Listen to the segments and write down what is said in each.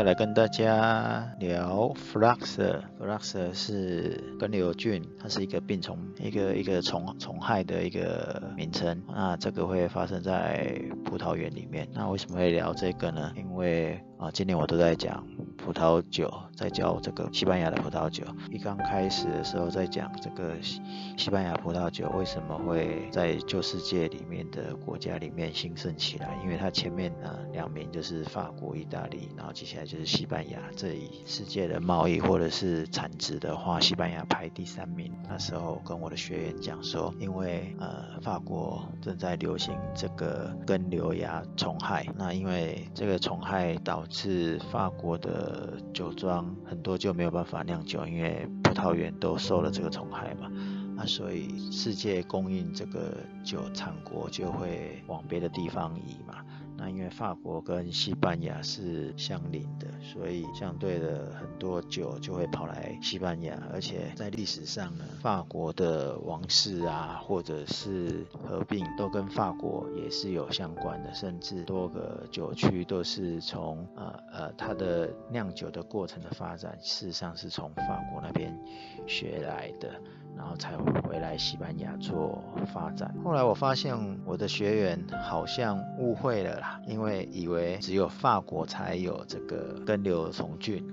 再来跟大家聊 Flux，Flux 是根瘤菌，它是一个病虫，一个一个虫虫害的一个名称。那这个会发生在葡萄园里面。那为什么会聊这个呢？因为啊，今年我都在讲葡萄酒，在教这个西班牙的葡萄酒。一刚开始的时候在讲这个西西班牙葡萄酒为什么会在旧世界里面的国家里面兴盛起来，因为它前面呢两名就是法国、意大利，然后接下来就是西班牙。这一世界的贸易或者是产值的话，西班牙排第三名。那时候跟我的学员讲说，因为呃法国正在流行这个根瘤蚜虫害，那因为这个虫害导致法国的酒庄很多就没有办法酿酒，因为葡萄园都受了这个虫害嘛，那所以世界供应这个酒产国就会往别的地方移嘛。那因为法国跟西班牙是相邻的，所以相对的很多酒就会跑来西班牙，而且在历史上呢，法国的王室啊，或者是合并都跟法国也是有相关的，甚至多个酒区都是从呃呃它的酿酒的过程的发展，事实上是从法国那边学来的。然后才回来西班牙做发展。后来我发现我的学员好像误会了啦，因为以为只有法国才有这个根瘤虫菌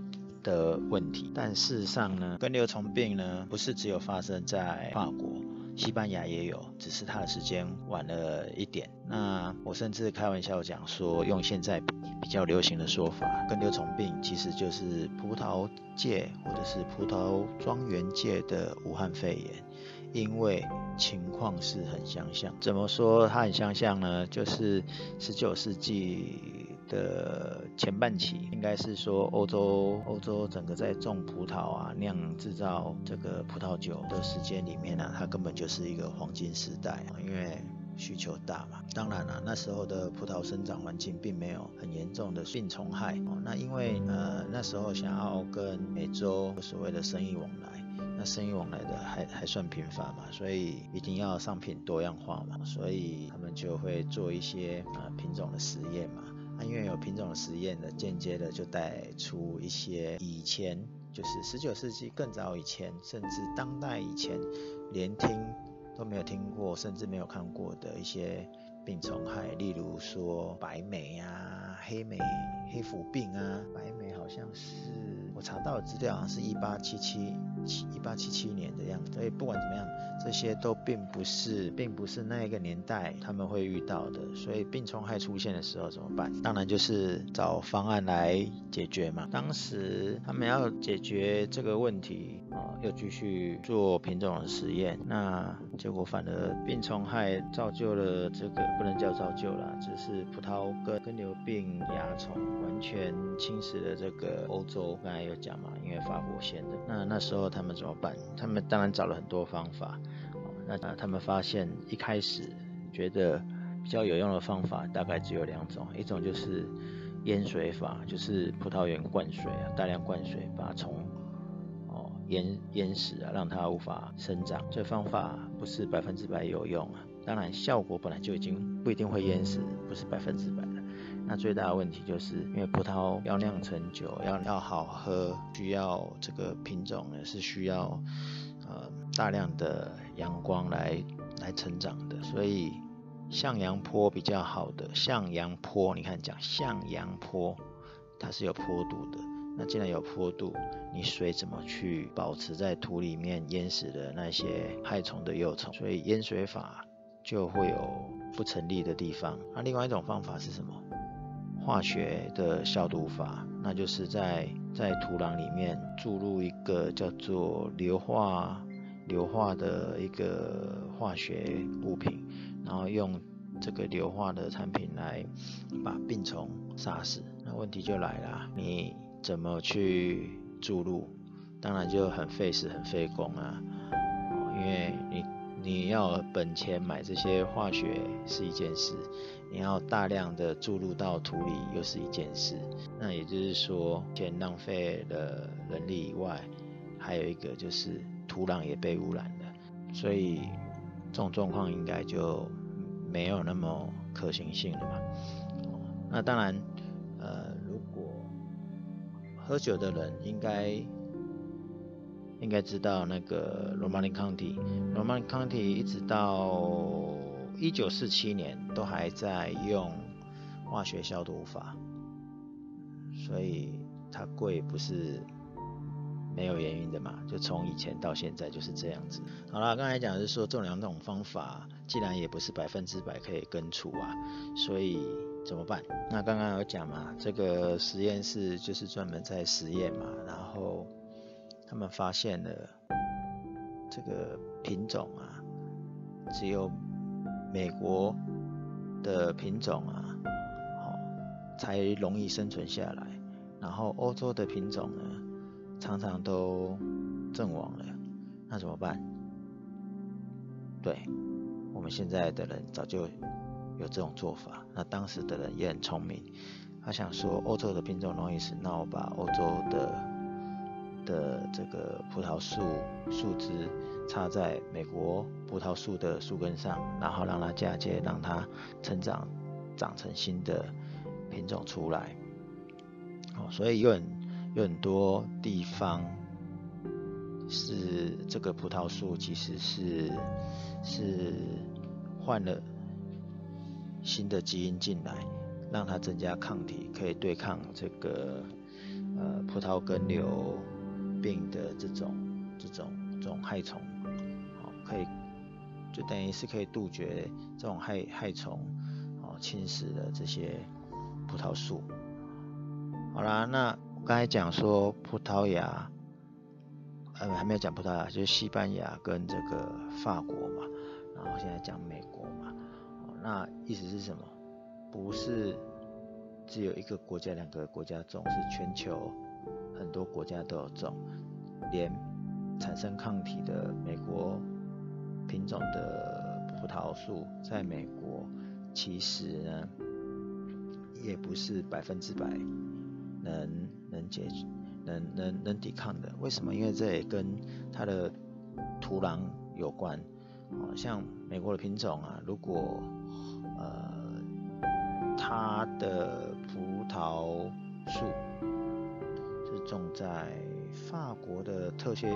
的问题，但事实上呢，根瘤虫病呢不是只有发生在法国。西班牙也有，只是它的时间晚了一点。那我甚至开玩笑讲说，用现在比较流行的说法，根瘤虫病其实就是葡萄界或者是葡萄庄园界的武汉肺炎，因为情况是很相像。怎么说它很相像呢？就是十九世纪。的前半期应该是说欧洲欧洲整个在种葡萄啊酿制造这个葡萄酒的时间里面呢，它根本就是一个黄金时代，因为需求大嘛。当然了，那时候的葡萄生长环境并没有很严重的病虫害哦。那因为呃那时候想要跟美洲所谓的生意往来，那生意往来的还还算频繁嘛，所以一定要商品多样化嘛，所以他们就会做一些呃品种的实验嘛。那因为有品种的实验的，间接的就带出一些以前就是十九世纪更早以前，甚至当代以前连听都没有听过，甚至没有看过的一些病虫害，例如说白霉啊、黑霉、黑腐病啊。白霉好像是我查到的资料，好像是一八七七七一八七七年的样子。所以不管怎么样。这些都并不是，并不是那一个年代他们会遇到的，所以病虫害出现的时候怎么办？当然就是找方案来解决嘛。当时他们要解决这个问题啊，又继续做品种的实验，那结果反而病虫害造就了这个不能叫造就了，只是葡萄根根瘤病蚜虫完全侵蚀了这个欧洲。刚才有讲嘛，因为法国先的，那那时候他们怎么办？他们当然找了很多方法。那他们发现一开始觉得比较有用的方法大概只有两种，一种就是淹水法，就是葡萄园灌水啊，大量灌水把虫哦淹淹死啊，让它无法生长。这方法不是百分之百有用啊，当然效果本来就已经不一定会淹死，不是百分之百。那最大的问题就是因为葡萄要酿成酒要要好喝，需要这个品种呢是需要。呃，大量的阳光来来成长的，所以向阳坡比较好的向阳坡，你看讲向阳坡，它是有坡度的。那既然有坡度，你水怎么去保持在土里面淹死的那些害虫的幼虫？所以淹水法就会有不成立的地方。那另外一种方法是什么？化学的消毒法，那就是在在土壤里面注入一个叫做硫化硫化的一个化学物品，然后用这个硫化的产品来把病虫杀死。那问题就来了，你怎么去注入？当然就很费时很费工啊，因为你。你要本钱买这些化学是一件事，你要大量的注入到土里又是一件事。那也就是说，钱浪费了人力以外，还有一个就是土壤也被污染了。所以这种状况应该就没有那么可行性了嘛。那当然，呃，如果喝酒的人应该应该知道那个罗马尼康体，罗马尼康体一直到一九四七年都还在用化学消毒法，所以它贵不是。没有原因的嘛，就从以前到现在就是这样子。好了，刚才讲的是说这两种方法，既然也不是百分之百可以根除啊，所以怎么办？那刚刚有讲嘛，这个实验室就是专门在实验嘛，然后他们发现了这个品种啊，只有美国的品种啊，好才容易生存下来，然后欧洲的品种呢？常常都阵亡了，那怎么办？对，我们现在的人早就有这种做法。那当时的人也很聪明，他想说欧洲的品种容易死，那我把欧洲的的这个葡萄树树枝插在美国葡萄树的树根上，然后让它嫁接，让它成长长成新的品种出来。哦，所以有很。有很多地方是这个葡萄树其实是是换了新的基因进来，让它增加抗体，可以对抗这个呃葡萄根瘤病的这种这种这种害虫，好，可以就等于是可以杜绝这种害害虫哦侵蚀的这些葡萄树。好啦，那我。刚才讲说葡萄牙，呃，还没有讲葡萄牙，就是西班牙跟这个法国嘛，然后现在讲美国嘛，那意思是什么？不是只有一个国家、两个国家种，是全球很多国家都有种，连产生抗体的美国品种的葡萄树，在美国其实呢，也不是百分之百能。能解、能能能抵抗的，为什么？因为这也跟它的土壤有关。啊，像美国的品种啊，如果呃它的葡萄树种在法国的特些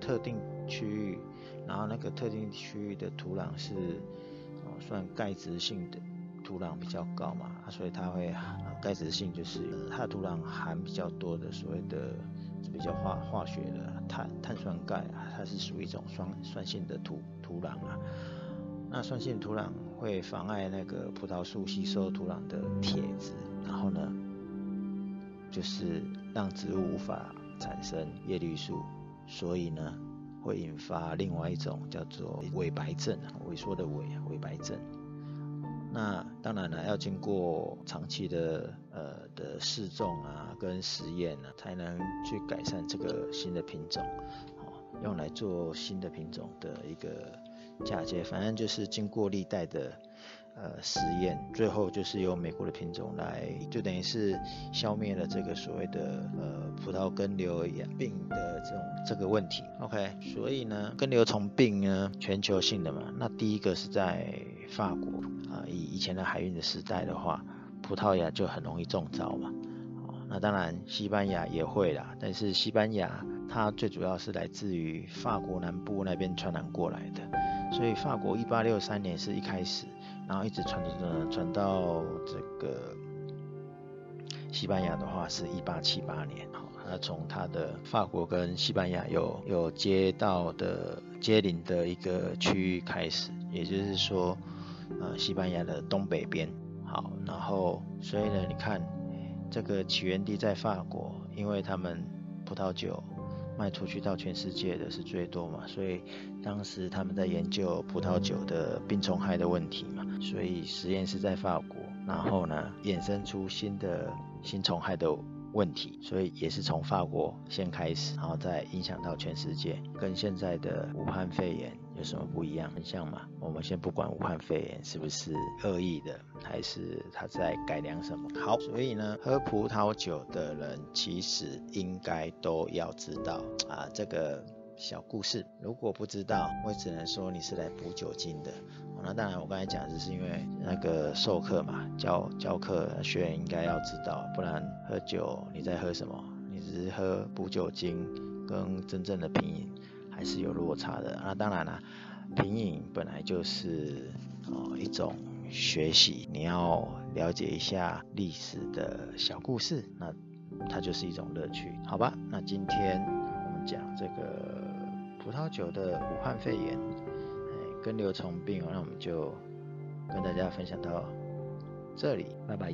特定区域，然后那个特定区域的土壤是哦算钙质性的。土壤比较高嘛，所以它会钙质性就是它的土壤含比较多的所谓的比较化化学的碳碳酸钙啊，它是属于一种酸酸性的土土壤啊。那酸性土壤会妨碍那个葡萄树吸收土壤的铁质，然后呢，就是让植物无法产生叶绿素，所以呢会引发另外一种叫做萎白症，萎缩的萎萎白症。那当然了，要经过长期的呃的试种啊，跟实验呢，才能去改善这个新的品种，好，用来做新的品种的一个嫁接。反正就是经过历代的呃实验，最后就是由美国的品种来，就等于是消灭了这个所谓的呃葡萄根瘤病的这种这个问题。OK，所以呢，根瘤虫病呢，全球性的嘛，那第一个是在法国。啊，以以前的海运的时代的话，葡萄牙就很容易中招嘛。哦，那当然西班牙也会啦，但是西班牙它最主要是来自于法国南部那边传染过来的，所以法国一八六三年是一开始，然后一直传传传传到这个西班牙的话是一八七八年。好，那从它的法国跟西班牙有有接到的接邻的一个区域开始，也就是说。呃，西班牙的东北边，好，然后所以呢，你看这个起源地在法国，因为他们葡萄酒卖出去到全世界的是最多嘛，所以当时他们在研究葡萄酒的病虫害的问题嘛，所以实验室在法国，然后呢，衍生出新的新虫害的。问题，所以也是从法国先开始，然后再影响到全世界，跟现在的武汉肺炎有什么不一样？很像吗？我们先不管武汉肺炎是不是恶意的，还是他在改良什么。好，所以呢，喝葡萄酒的人其实应该都要知道啊这个小故事。如果不知道，我只能说你是来补酒精的。那当然，我刚才讲只是因为那个授课嘛，教教课学员应该要知道，不然喝酒你在喝什么？你只是喝补酒精跟真正的品饮是有落差的。那当然了，品饮本来就是哦一种学习，你要了解一下历史的小故事，那它就是一种乐趣，好吧？那今天我们讲这个葡萄酒的武汉肺炎，哎，跟流虫病，那我们就跟大家分享到这里，拜拜。